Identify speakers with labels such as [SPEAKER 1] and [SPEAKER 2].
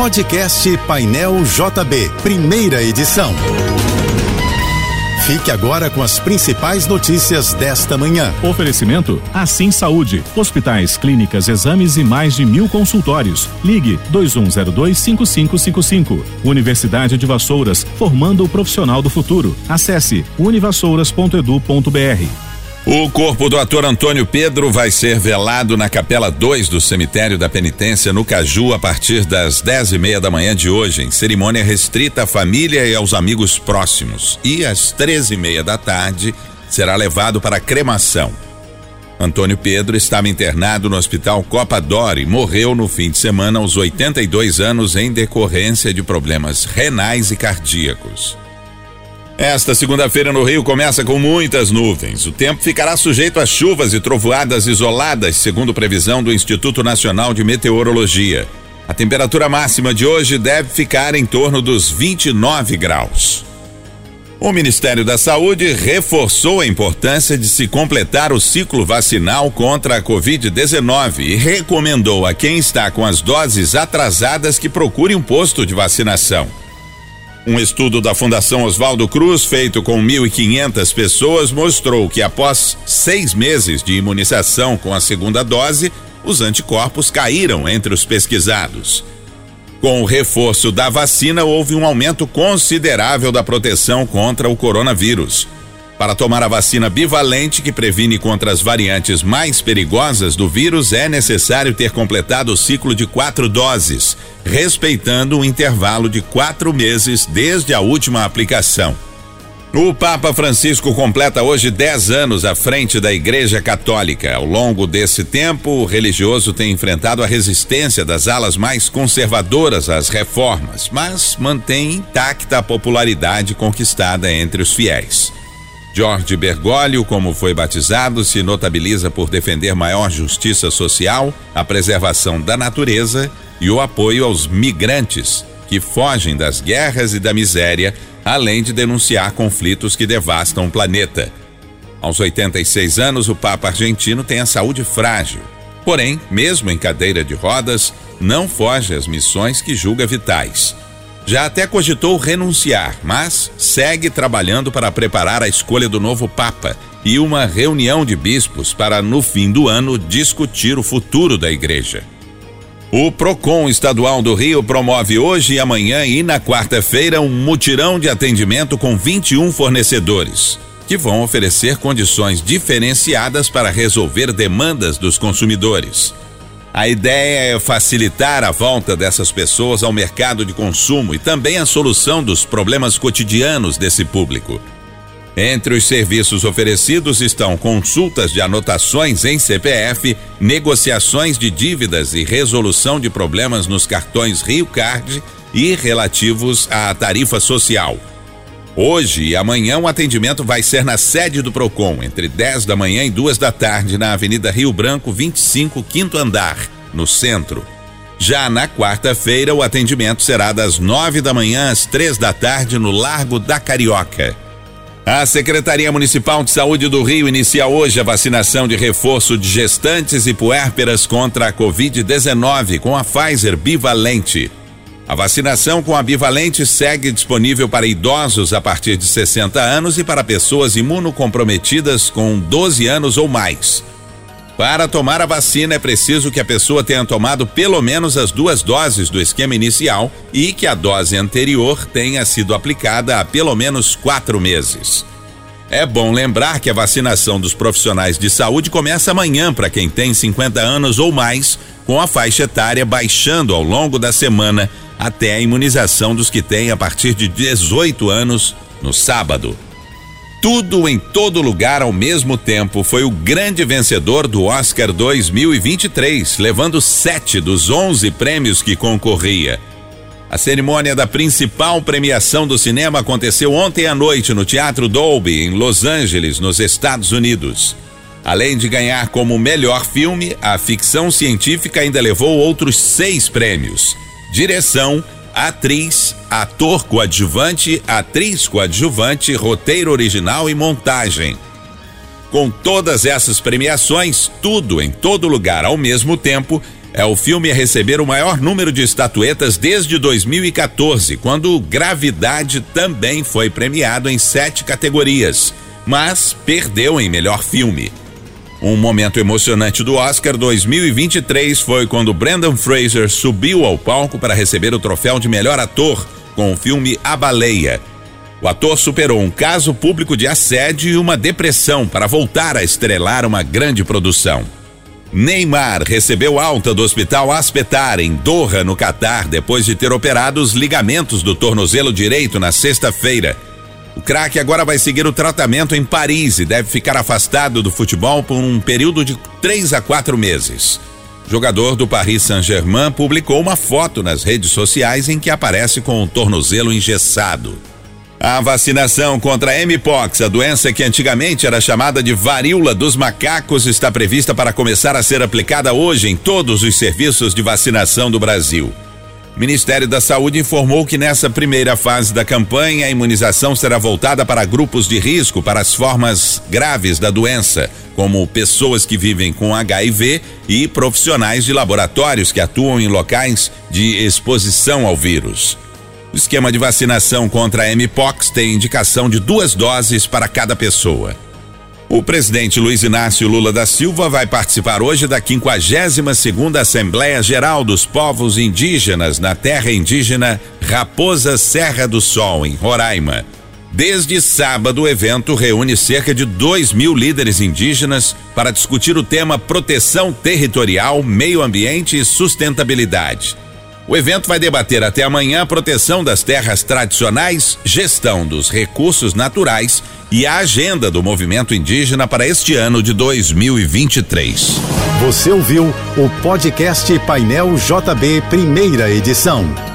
[SPEAKER 1] Podcast Painel JB, primeira edição. Fique agora com as principais notícias desta manhã.
[SPEAKER 2] Oferecimento Assim Saúde. Hospitais, clínicas, exames e mais de mil consultórios. Ligue 2102-5555. Universidade de Vassouras, formando o profissional do futuro. Acesse univassouras.edu.br.
[SPEAKER 3] O corpo do ator Antônio Pedro vai ser velado na Capela 2 do Cemitério da Penitência, no Caju, a partir das dez e meia da manhã de hoje, em cerimônia restrita à família e aos amigos próximos. E às treze e meia da tarde será levado para cremação. Antônio Pedro estava internado no Hospital Copa Dor e morreu no fim de semana aos 82 anos em decorrência de problemas renais e cardíacos. Esta segunda-feira no Rio começa com muitas nuvens. O tempo ficará sujeito a chuvas e trovoadas isoladas, segundo previsão do Instituto Nacional de Meteorologia. A temperatura máxima de hoje deve ficar em torno dos 29 graus. O Ministério da Saúde reforçou a importância de se completar o ciclo vacinal contra a Covid-19 e recomendou a quem está com as doses atrasadas que procure um posto de vacinação. Um estudo da Fundação Oswaldo Cruz, feito com 1.500 pessoas, mostrou que após seis meses de imunização com a segunda dose, os anticorpos caíram entre os pesquisados. Com o reforço da vacina, houve um aumento considerável da proteção contra o coronavírus. Para tomar a vacina bivalente que previne contra as variantes mais perigosas do vírus, é necessário ter completado o ciclo de quatro doses, respeitando um intervalo de quatro meses desde a última aplicação. O Papa Francisco completa hoje 10 anos à frente da Igreja Católica. Ao longo desse tempo, o religioso tem enfrentado a resistência das alas mais conservadoras às reformas, mas mantém intacta a popularidade conquistada entre os fiéis. Jorge Bergoglio, como foi batizado, se notabiliza por defender maior justiça social, a preservação da natureza e o apoio aos migrantes que fogem das guerras e da miséria, além de denunciar conflitos que devastam o planeta. Aos 86 anos, o Papa argentino tem a saúde frágil. Porém, mesmo em cadeira de rodas, não foge às missões que julga vitais. Já até cogitou renunciar, mas segue trabalhando para preparar a escolha do novo Papa e uma reunião de bispos para, no fim do ano, discutir o futuro da igreja. O PROCON estadual do Rio promove hoje e amanhã e na quarta-feira um mutirão de atendimento com 21 fornecedores, que vão oferecer condições diferenciadas para resolver demandas dos consumidores. A ideia é facilitar a volta dessas pessoas ao mercado de consumo e também a solução dos problemas cotidianos desse público. Entre os serviços oferecidos estão consultas de anotações em CPF, negociações de dívidas e resolução de problemas nos cartões Rio Card e relativos à tarifa social. Hoje e amanhã o atendimento vai ser na sede do Procon, entre 10 da manhã e 2 da tarde, na Avenida Rio Branco, 25, quinto andar, no centro. Já na quarta-feira, o atendimento será das 9 da manhã às três da tarde no Largo da Carioca. A Secretaria Municipal de Saúde do Rio inicia hoje a vacinação de reforço de gestantes e puérperas contra a Covid-19 com a Pfizer bivalente. A vacinação com a bivalente segue disponível para idosos a partir de 60 anos e para pessoas imunocomprometidas com 12 anos ou mais. Para tomar a vacina é preciso que a pessoa tenha tomado pelo menos as duas doses do esquema inicial e que a dose anterior tenha sido aplicada há pelo menos quatro meses. É bom lembrar que a vacinação dos profissionais de saúde começa amanhã para quem tem 50 anos ou mais, com a faixa etária baixando ao longo da semana até a imunização dos que têm a partir de 18 anos no sábado. Tudo em todo lugar ao mesmo tempo foi o grande vencedor do Oscar 2023, levando sete dos onze prêmios que concorria. A cerimônia da principal premiação do cinema aconteceu ontem à noite no Teatro Dolby, em Los Angeles, nos Estados Unidos. Além de ganhar como melhor filme, a ficção científica ainda levou outros seis prêmios direção, atriz, ator coadjuvante, atriz coadjuvante, roteiro original e montagem. Com todas essas premiações, tudo em todo lugar ao mesmo tempo, É o filme a receber o maior número de estatuetas desde 2014, quando Gravidade também foi premiado em sete categorias, mas perdeu em melhor filme. Um momento emocionante do Oscar 2023 foi quando Brendan Fraser subiu ao palco para receber o troféu de melhor ator com o filme A Baleia. O ator superou um caso público de assédio e uma depressão para voltar a estrelar uma grande produção. Neymar recebeu alta do hospital Aspetar, em Doha, no Catar, depois de ter operado os ligamentos do tornozelo direito na sexta-feira. O craque agora vai seguir o tratamento em Paris e deve ficar afastado do futebol por um período de três a quatro meses. O jogador do Paris Saint-Germain publicou uma foto nas redes sociais em que aparece com o tornozelo engessado. A vacinação contra a Mpox, a doença que antigamente era chamada de varíola dos macacos, está prevista para começar a ser aplicada hoje em todos os serviços de vacinação do Brasil. O Ministério da Saúde informou que nessa primeira fase da campanha, a imunização será voltada para grupos de risco para as formas graves da doença, como pessoas que vivem com HIV e profissionais de laboratórios que atuam em locais de exposição ao vírus. O esquema de vacinação contra a Mpox tem indicação de duas doses para cada pessoa. O presidente Luiz Inácio Lula da Silva vai participar hoje da 52 segunda Assembleia Geral dos Povos Indígenas na terra indígena Raposa Serra do Sol, em Roraima. Desde sábado, o evento reúne cerca de 2 mil líderes indígenas para discutir o tema proteção territorial, meio ambiente e sustentabilidade. O evento vai debater até amanhã a proteção das terras tradicionais, gestão dos recursos naturais e a agenda do movimento indígena para este ano de 2023.
[SPEAKER 1] Você ouviu o podcast Painel JB, primeira edição.